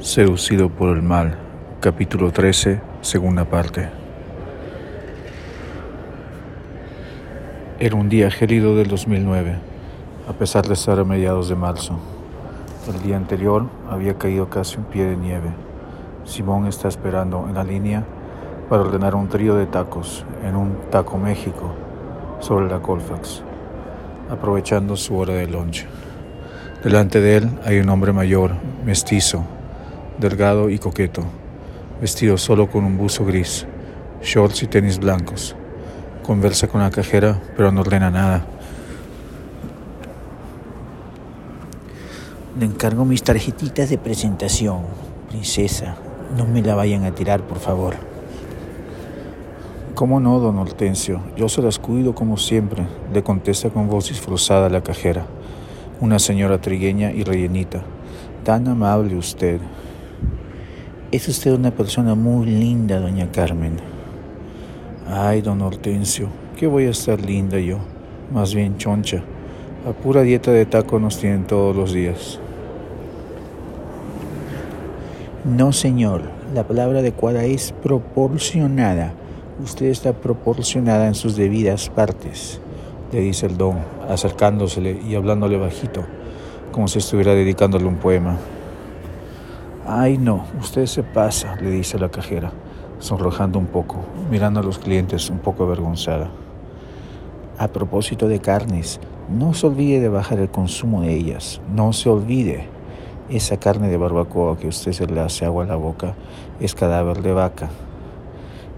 Seducido por el mal, capítulo 13, segunda parte. Era un día gélido del 2009, a pesar de estar a mediados de marzo. El día anterior había caído casi un pie de nieve. Simón está esperando en la línea para ordenar un trío de tacos en un Taco México sobre la Colfax, aprovechando su hora de lunch. Delante de él hay un hombre mayor, mestizo, delgado y coqueto, vestido solo con un buzo gris, shorts y tenis blancos. Conversa con la cajera, pero no ordena nada. Le encargo mis tarjetitas de presentación, princesa. No me la vayan a tirar, por favor. ¿Cómo no, don Hortensio? Yo se las cuido como siempre, le contesta con voz disfrazada la cajera una señora trigueña y rellenita. Tan amable usted. Es usted una persona muy linda, doña Carmen. Ay, don Hortensio, ¿qué voy a estar linda yo? Más bien choncha. A pura dieta de taco nos tienen todos los días. No, señor. La palabra adecuada es proporcionada. Usted está proporcionada en sus debidas partes le dice el don, acercándosele y hablándole bajito, como si estuviera dedicándole un poema. Ay, no, usted se pasa, le dice la cajera, sonrojando un poco, mirando a los clientes un poco avergonzada. A propósito de carnes, no se olvide de bajar el consumo de ellas, no se olvide. Esa carne de barbacoa que usted se le hace agua a la boca es cadáver de vaca.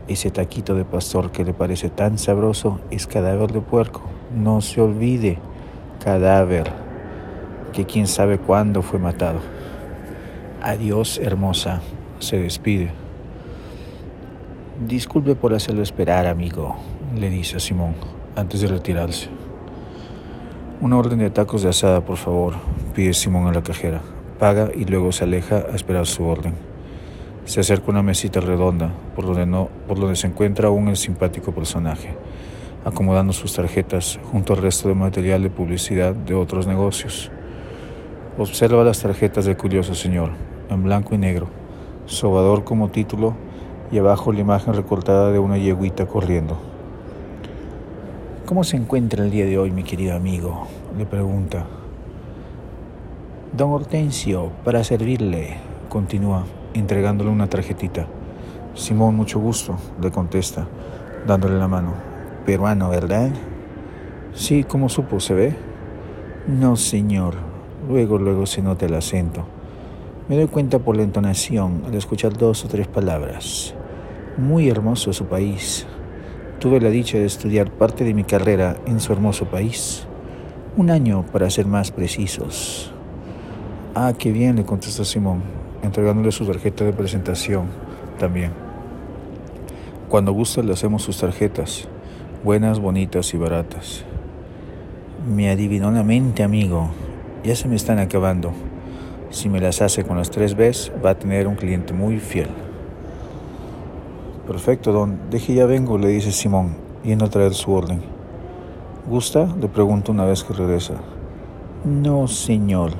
Ese taquito de pastor que le parece tan sabroso es cadáver de puerco. No se olvide, cadáver, que quién sabe cuándo fue matado. Adiós, hermosa, se despide. Disculpe por hacerlo esperar, amigo, le dice a Simón antes de retirarse. Una orden de tacos de asada, por favor, pide Simón a la cajera. Paga y luego se aleja a esperar su orden. Se acerca a una mesita redonda, por donde, no, por donde se encuentra aún el simpático personaje acomodando sus tarjetas junto al resto de material de publicidad de otros negocios. Observa las tarjetas del curioso señor, en blanco y negro, sobador como título y abajo la imagen recortada de una yeguita corriendo. ¿Cómo se encuentra el día de hoy, mi querido amigo? le pregunta. Don Hortensio, para servirle, continúa, entregándole una tarjetita. Simón, mucho gusto, le contesta, dándole la mano peruano, ¿verdad? Sí, ¿cómo supo? ¿Se ve? No, señor. Luego, luego se nota el acento. Me doy cuenta por la entonación al escuchar dos o tres palabras. Muy hermoso su país. Tuve la dicha de estudiar parte de mi carrera en su hermoso país. Un año, para ser más precisos. Ah, qué bien, le contestó Simón, entregándole su tarjeta de presentación también. Cuando gusta le hacemos sus tarjetas buenas, bonitas y baratas. Me adivinó la mente, amigo. Ya se me están acabando. Si me las hace con las tres Bs, va a tener un cliente muy fiel. Perfecto, don. Deje ya vengo, le dice Simón, yendo a traer su orden. ¿Gusta? Le pregunto una vez que regresa. No, señor.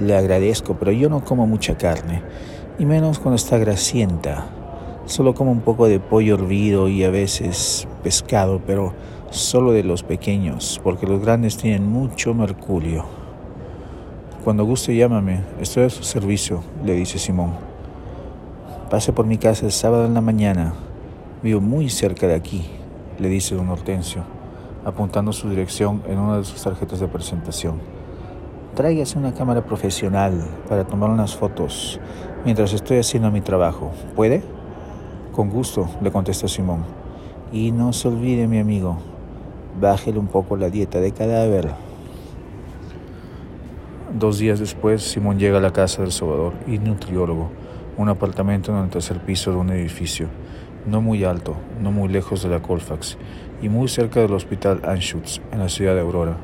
Le agradezco, pero yo no como mucha carne, y menos cuando está grasienta. Solo como un poco de pollo hervido y a veces pescado, pero solo de los pequeños, porque los grandes tienen mucho mercurio. Cuando guste llámame, estoy a su servicio, le dice Simón. Pase por mi casa el sábado en la mañana. Vivo muy cerca de aquí, le dice don Hortensio, apuntando su dirección en una de sus tarjetas de presentación. Tráigase una cámara profesional para tomar unas fotos mientras estoy haciendo mi trabajo. ¿Puede? Con gusto, le contesta Simón. Y no se olvide, mi amigo, bájele un poco la dieta de cadáver. Dos días después, Simón llega a la casa del sobador y nutriólogo, un apartamento en el tercer piso de un edificio, no muy alto, no muy lejos de la Colfax y muy cerca del hospital Anschutz, en la ciudad de Aurora.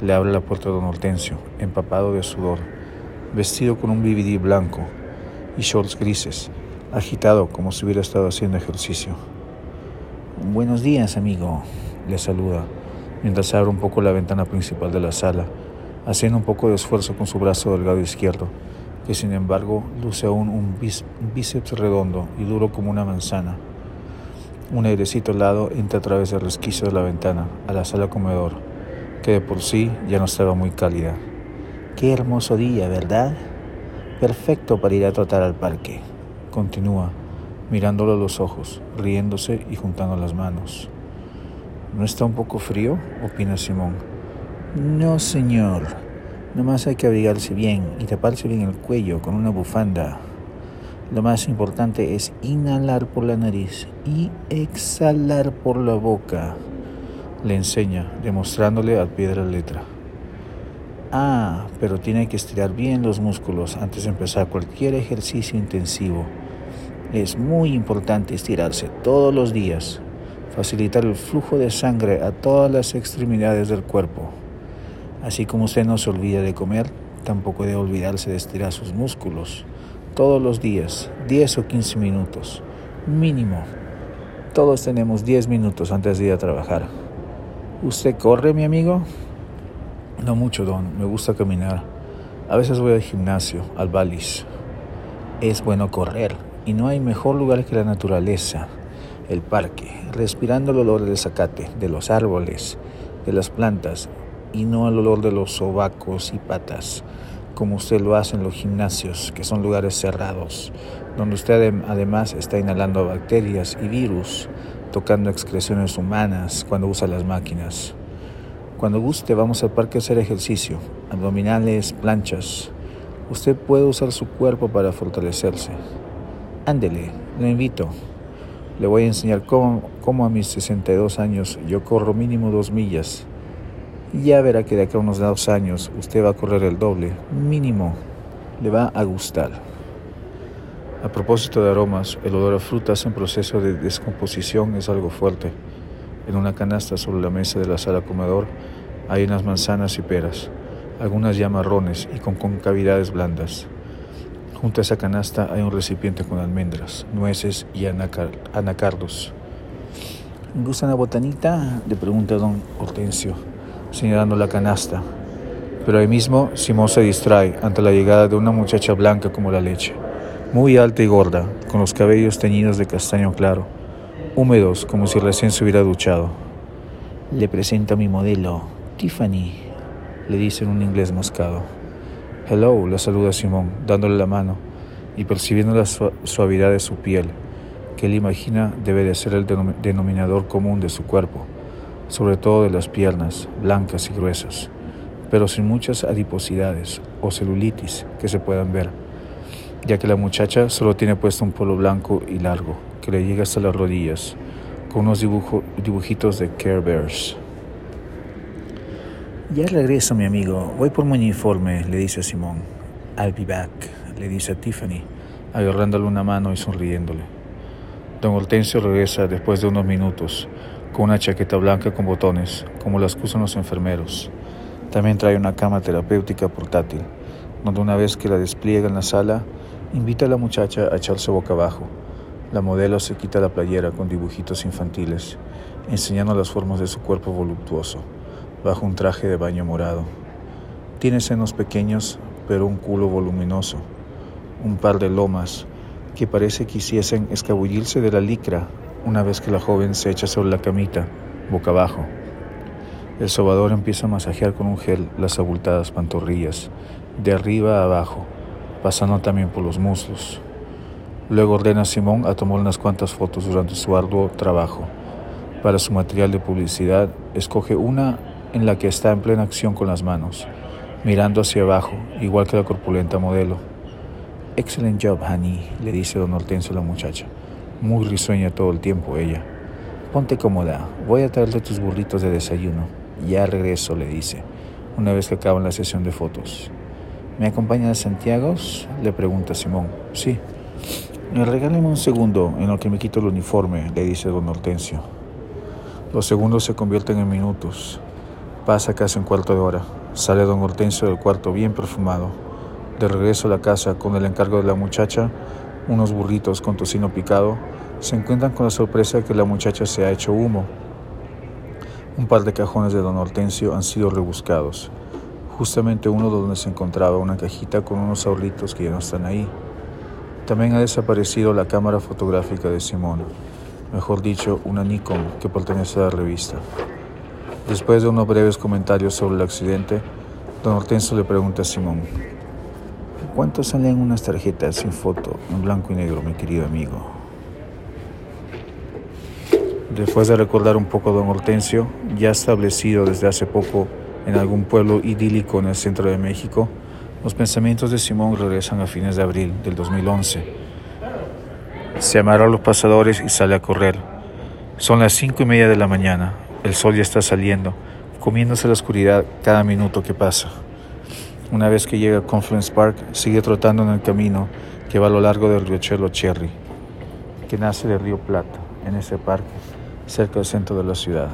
Le abre la puerta don Hortensio, empapado de sudor, vestido con un BBD blanco y shorts grises, agitado como si hubiera estado haciendo ejercicio. Buenos días, amigo, le saluda, mientras abre un poco la ventana principal de la sala, haciendo un poco de esfuerzo con su brazo delgado izquierdo, que sin embargo luce aún un, bíceps redondo y duro como una manzana. Un airecito helado entra a través del resquicio de la ventana a la sala comedor, que de por sí ya no estaba muy cálida. Qué hermoso día, ¿verdad? Perfecto para ir a trotar al parque. Continúa, mirándolo a los ojos, riéndose y juntando las manos. ¿No está un poco frío? opina Simón. No, señor. Nomás hay que abrigarse bien y taparse bien el cuello con una bufanda. Lo más importante es inhalar por la nariz y exhalar por la boca. Le enseña, demostrándole al pie de la letra. Ah, pero tiene que estirar bien los músculos antes de empezar cualquier ejercicio intensivo. Es muy importante estirarse todos los días, facilitar el flujo de sangre a todas las extremidades del cuerpo. Así como usted no se olvida de comer, tampoco debe olvidarse de estirar sus músculos. Todos los días, 10 o 15 minutos, mínimo. Todos tenemos 10 minutos antes de ir a trabajar. ¿Usted corre, mi amigo? No mucho, Don. Me gusta caminar. A veces voy al gimnasio, al balis. Es bueno correr y no hay mejor lugar que la naturaleza, el parque, respirando el olor del zacate, de los árboles, de las plantas, y no al olor de los sobacos y patas, como usted lo hace en los gimnasios, que son lugares cerrados, donde usted además está inhalando bacterias y virus, tocando excreciones humanas cuando usa las máquinas. Cuando guste, vamos al parque a hacer ejercicio, abdominales, planchas. Usted puede usar su cuerpo para fortalecerse. Ándele, lo invito. Le voy a enseñar cómo, cómo a mis 62 años yo corro mínimo dos millas ya verá que de acá a unos dos años usted va a correr el doble, mínimo, le va a gustar. A propósito de aromas, el olor a frutas en proceso de descomposición es algo fuerte. En una canasta sobre la mesa de la sala comedor hay unas manzanas y peras, algunas ya marrones y con concavidades blandas. Junto a esa canasta hay un recipiente con almendras, nueces y anacardos. ¿Gusta una botanita? Le pregunta don Hortensio señalando la canasta. Pero ahí mismo Simón se distrae ante la llegada de una muchacha blanca como la leche, muy alta y gorda, con los cabellos teñidos de castaño claro, húmedos como si recién se hubiera duchado. Le presento a mi modelo, Tiffany, le dice en un inglés moscado. Hello, la saluda Simón, dándole la mano y percibiendo la suavidad de su piel, que él imagina debe de ser el denominador común de su cuerpo sobre todo de las piernas, blancas y gruesas, pero sin muchas adiposidades o celulitis que se puedan ver, ya que la muchacha solo tiene puesto un polo blanco y largo que le llega hasta las rodillas, con unos dibujitos de Care Bears. Ya regreso, mi amigo. Voy por mi uniforme, le dice a Simón. I'll be back, le dice a Tiffany, agarrándole una mano y sonriéndole. Don Hortensio regresa después de unos minutos con una chaqueta blanca con botones, como las que usan los enfermeros. También trae una cama terapéutica portátil, donde una vez que la despliega en la sala, invita a la muchacha a echarse boca abajo. La modelo se quita la playera con dibujitos infantiles, enseñando las formas de su cuerpo voluptuoso, bajo un traje de baño morado. Tiene senos pequeños, pero un culo voluminoso, un par de lomas que parece quisiesen escabullirse de la licra una vez que la joven se echa sobre la camita, boca abajo. El sobador empieza a masajear con un gel las abultadas pantorrillas, de arriba a abajo, pasando también por los muslos. Luego ordena a Simón a tomar unas cuantas fotos durante su arduo trabajo. Para su material de publicidad, escoge una en la que está en plena acción con las manos, mirando hacia abajo, igual que la corpulenta modelo. Excellent job, honey, le dice don Hortensio a la muchacha. Muy risueña todo el tiempo ella. Ponte cómoda, voy a traerte tus burritos de desayuno. Ya regreso, le dice, una vez que acaban la sesión de fotos. ¿Me acompaña a Santiago? Le pregunta Simón. Sí. Regáleme un segundo en lo que me quito el uniforme, le dice don Hortensio. Los segundos se convierten en minutos. Pasa casi un cuarto de hora. Sale don Hortensio del cuarto bien perfumado. De regreso a la casa con el encargo de la muchacha, unos burritos con tocino picado, se encuentran con la sorpresa de que la muchacha se ha hecho humo. Un par de cajones de don Hortensio han sido rebuscados. justamente uno donde se encontraba una cajita con unos ahorritos que ya no están ahí. También ha desaparecido la cámara fotográfica de Simón, mejor dicho, una Nikon que pertenece a la revista. Después de unos breves comentarios sobre el accidente, don Hortenso le pregunta a Simón, ¿cuánto salen unas tarjetas sin foto, en blanco y negro, mi querido amigo? Después de recordar un poco a don Hortensio, ya establecido desde hace poco en algún pueblo idílico en el centro de México, los pensamientos de Simón regresan a fines de abril del 2011. Se amarra a los pasadores y sale a correr. Son las cinco y media de la mañana. El sol ya está saliendo, comiéndose la oscuridad cada minuto que pasa. Una vez que llega a Confluence Park, sigue trotando en el camino que va a lo largo del riachuelo Cherry, que nace del río Plata, en ese parque, cerca del centro de la ciudad.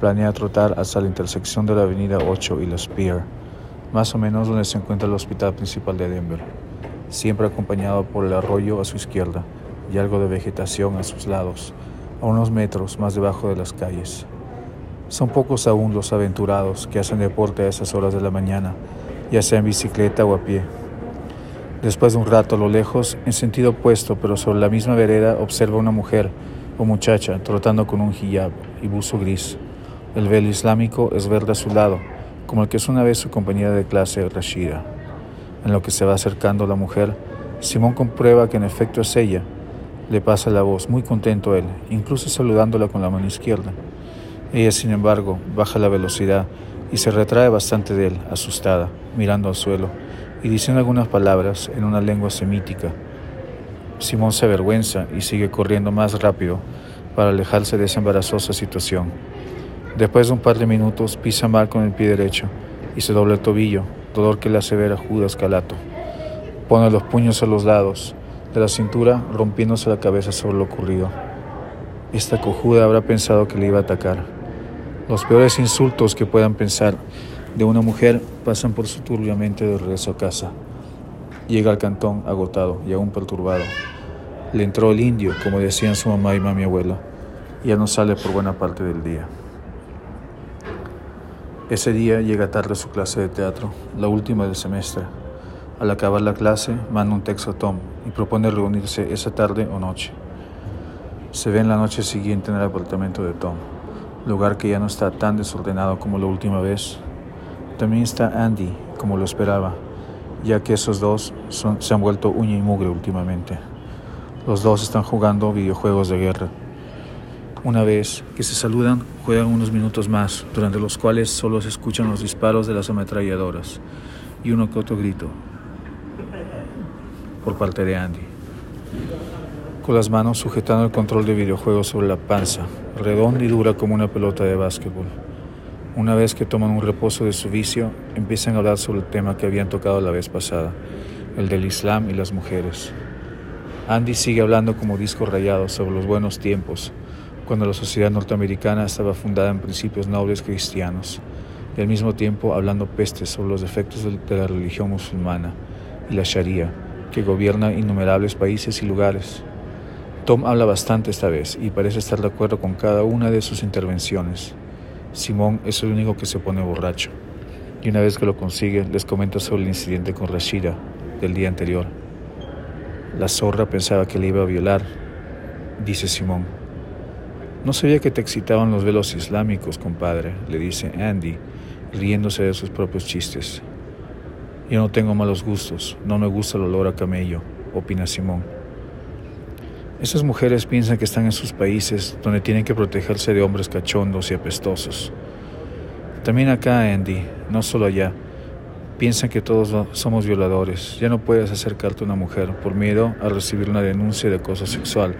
Planea trotar hasta la intersección de la avenida 8 y la Spear, más o menos donde se encuentra el hospital principal de Denver, siempre acompañado por el arroyo a su izquierda y algo de vegetación a sus lados, a unos metros más debajo de las calles. Son pocos aún los aventurados que hacen deporte a esas horas de la mañana, ya sea en bicicleta o a pie. Después de un rato a lo lejos, en sentido opuesto, pero sobre la misma vereda, observa una mujer o muchacha trotando con un hijab y buzo gris. El velo islámico es verde a su lado, como el que es una vez su compañera de clase, Rashida. En lo que se va acercando la mujer, Simón comprueba que en efecto es ella. Le pasa la voz, muy contento él, incluso saludándola con la mano izquierda. Ella, sin embargo, baja la velocidad y se retrae bastante de él, asustada, mirando al suelo y diciendo algunas palabras en una lengua semítica. Simón se avergüenza y sigue corriendo más rápido para alejarse de esa embarazosa situación. Después de un par de minutos pisa mal con el pie derecho y se dobla el tobillo, dolor que le asevera Judas Calato. Pone los puños a los lados de la cintura, rompiéndose la cabeza sobre lo ocurrido. Esta cojuda habrá pensado que le iba a atacar. Los peores insultos que puedan pensar de una mujer pasan por su turbia mente de regreso a casa. Llega al cantón agotado y aún perturbado. Le entró el indio, como decían su mamá y mami abuela, ya no sale por buena parte del día. Ese día llega tarde a su clase de teatro, la última del semestre. Al acabar la clase, manda un texto a Tom y propone reunirse esa tarde o noche. Se ve en la noche siguiente en el apartamento de Tom, lugar que ya no está tan desordenado como la última vez. También está Andy, como lo esperaba, ya que esos dos se han vuelto uña y mugre últimamente. Los dos están jugando videojuegos de guerra. Una vez que se saludan, juegan unos minutos más, durante los cuales solo se escuchan los disparos de las ametralladoras y uno que otro grito por parte de Andy. Con las manos sujetando el control de videojuegos sobre la panza, redonda y dura como una pelota de básquetbol. Una vez que toman un reposo de su vicio, empiezan a hablar sobre el tema que habían tocado la vez pasada, el del Islam y las mujeres. Andy sigue hablando como disco rayado sobre los buenos tiempos, cuando la sociedad norteamericana estaba fundada en principios nobles cristianos, y al mismo tiempo hablando pestes sobre los defectos de la religión musulmana y la Sharia, que gobierna innumerables países y lugares. Tom habla bastante esta vez y parece estar de acuerdo con cada una de sus intervenciones. Simón es el único que se pone borracho, y una vez que lo consigue, les comenta sobre el incidente con Rashida del día anterior. La zorra pensaba que le iba a violar, dice Simón. No sabía que te excitaban los velos islámicos, compadre, le dice Andy, riéndose de sus propios chistes. Yo no tengo malos gustos, no me gusta el olor a camello, opina Simón. Esas mujeres piensan que están en sus países donde tienen que protegerse de hombres cachondos y apestosos. También acá, Andy, no solo allá, piensan que todos somos violadores. Ya no puedes acercarte a una mujer por miedo a recibir una denuncia de acoso sexual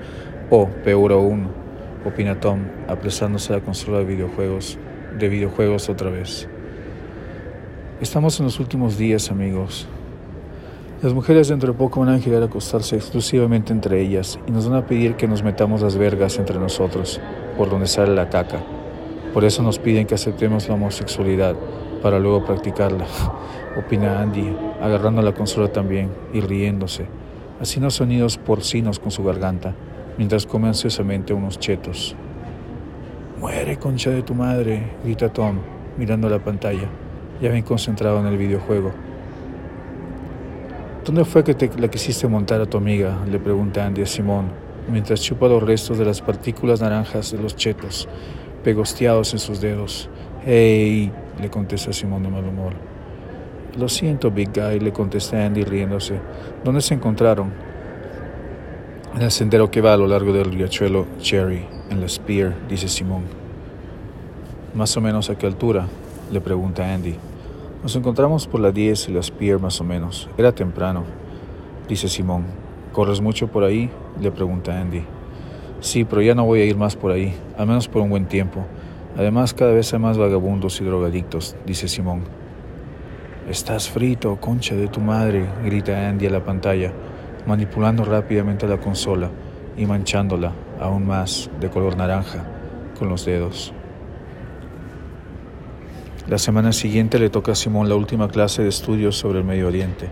o, peor aún, opina Tom, apresándose a la consola de videojuegos, de videojuegos otra vez. Estamos en los últimos días, amigos. Las mujeres dentro de poco van a querer acostarse exclusivamente entre ellas y nos van a pedir que nos metamos las vergas entre nosotros, por donde sale la caca. Por eso nos piden que aceptemos la homosexualidad para luego practicarla, opina Andy, agarrando la consola también y riéndose, haciendo sonidos porcinos con su garganta mientras come ansiosamente unos chetos. Muere, concha de tu madre, grita Tom, mirando la pantalla. ya bien concentrado en el videojuego. ¿Dónde fue que te la quisiste montar a tu amiga? le pregunta Andy a Simón, mientras chupa los restos de las partículas naranjas de los chetos, pegosteados en sus dedos. Hey, le contesta Simón de mal humor. Lo siento, Big Guy, le contesta Andy riéndose. ¿Dónde se encontraron? En el sendero que va a lo largo del riachuelo Cherry, en la Spear, dice Simón. ¿Más o menos a qué altura? le pregunta Andy. Nos encontramos por la 10 y las Spear más o menos. Era temprano, dice Simón. ¿Corres mucho por ahí? le pregunta Andy. Sí, pero ya no voy a ir más por ahí, al menos por un buen tiempo. Además, cada vez hay más vagabundos y drogadictos, dice Simón. Estás frito, concha de tu madre, grita Andy a la pantalla, manipulando rápidamente la consola y manchándola aún más de color naranja con los dedos. La semana siguiente le toca a Simón la última clase de estudios sobre el Medio Oriente.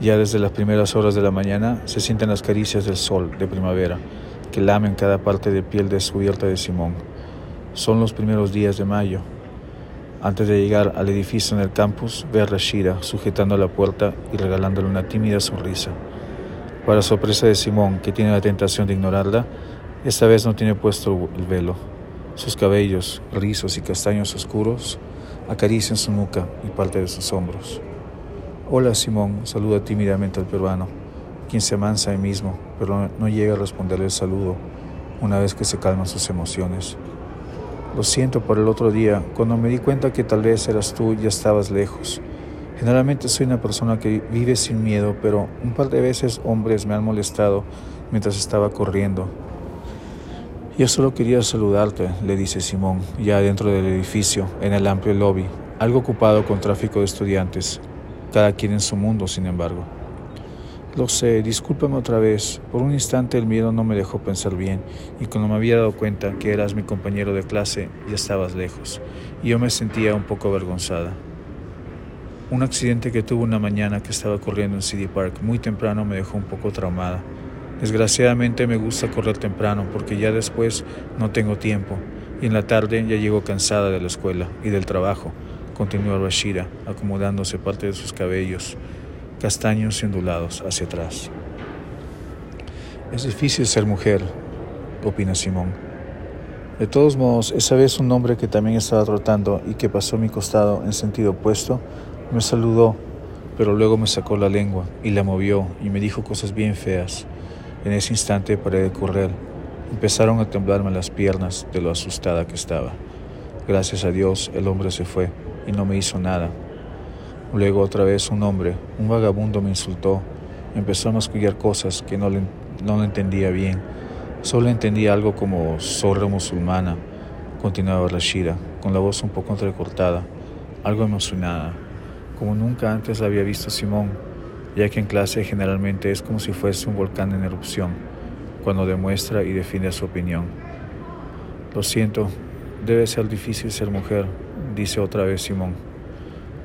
Ya desde las primeras horas de la mañana se sienten las caricias del sol de primavera que lamen cada parte de piel descubierta de Simón. Son los primeros días de mayo. Antes de llegar al edificio en el campus, ve a Rashida sujetando la puerta y regalándole una tímida sonrisa. Para sorpresa de Simón, que tiene la tentación de ignorarla, esta vez no tiene puesto el velo. Sus cabellos, rizos y castaños oscuros Acarician su nuca y parte de sus hombros. Hola Simón, saluda tímidamente al peruano, quien se amansa ahí mismo, pero no llega a responderle el saludo una vez que se calman sus emociones. Lo siento por el otro día, cuando me di cuenta que tal vez eras tú ya estabas lejos. Generalmente soy una persona que vive sin miedo, pero un par de veces hombres me han molestado mientras estaba corriendo yo solo quería saludarte, le dice Simón, ya dentro del edificio, en el amplio lobby, algo ocupado con tráfico de estudiantes, cada quien en su mundo, sin embargo. Lo sé, discúlpame otra vez. Por un instante el miedo no me dejó pensar bien, y cuando me había dado cuenta que eras mi compañero de clase, ya estabas lejos, y yo me sentía un poco avergonzada. Un accidente que tuve una mañana que estaba corriendo en City Park muy temprano me dejó un poco traumada. Desgraciadamente me gusta correr temprano porque ya después no tengo tiempo y en la tarde ya llego cansada de la escuela y del trabajo, continúa Rashida, acomodándose parte de sus cabellos castaños y ondulados hacia atrás. Es difícil ser mujer, opina Simón. De todos modos, esa vez un hombre que también estaba trotando y que pasó mi costado en sentido opuesto, me saludó, pero luego me sacó la lengua y la movió y me dijo cosas bien feas. En ese instante paré de correr. Empezaron a temblarme las piernas de lo asustada que estaba. Gracias a Dios el hombre se fue y no me hizo nada. Luego otra vez un hombre, un vagabundo me insultó. Empezó a mascullar cosas que no, le, no entendía bien. Solo entendía algo como zorra musulmana, continuaba Rashida, con la voz un poco entrecortada, algo emocionada, como nunca antes había visto Simón ya que en clase generalmente es como si fuese un volcán en erupción, cuando demuestra y define su opinión. Lo siento, debe ser difícil ser mujer, dice otra vez Simón.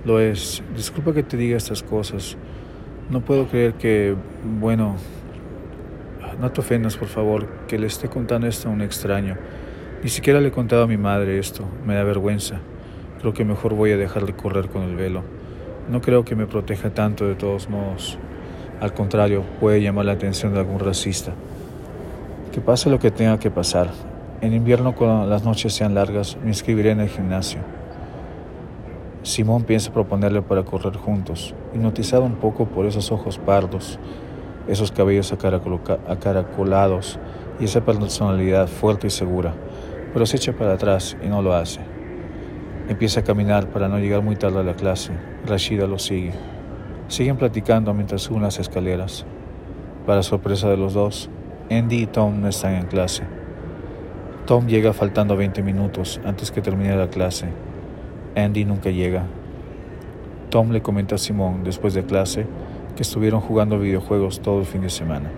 Lo es, disculpa que te diga estas cosas. No puedo creer que, bueno, no te ofendas por favor, que le esté contando esto a un extraño. Ni siquiera le he contado a mi madre esto, me da vergüenza. Creo que mejor voy a dejarle correr con el velo. No creo que me proteja tanto de todos modos. Al contrario, puede llamar la atención de algún racista. Que pase lo que tenga que pasar. En invierno, cuando las noches sean largas, me inscribiré en el gimnasio. Simón piensa proponerle para correr juntos, hipnotizado un poco por esos ojos pardos, esos cabellos acaracolados y esa personalidad fuerte y segura, pero se echa para atrás y no lo hace. Empieza a caminar para no llegar muy tarde a la clase. Rashida lo sigue. Siguen platicando mientras suben las escaleras. Para sorpresa de los dos, Andy y Tom no están en clase. Tom llega faltando 20 minutos antes que termine la clase. Andy nunca llega. Tom le comenta a Simón después de clase que estuvieron jugando videojuegos todo el fin de semana.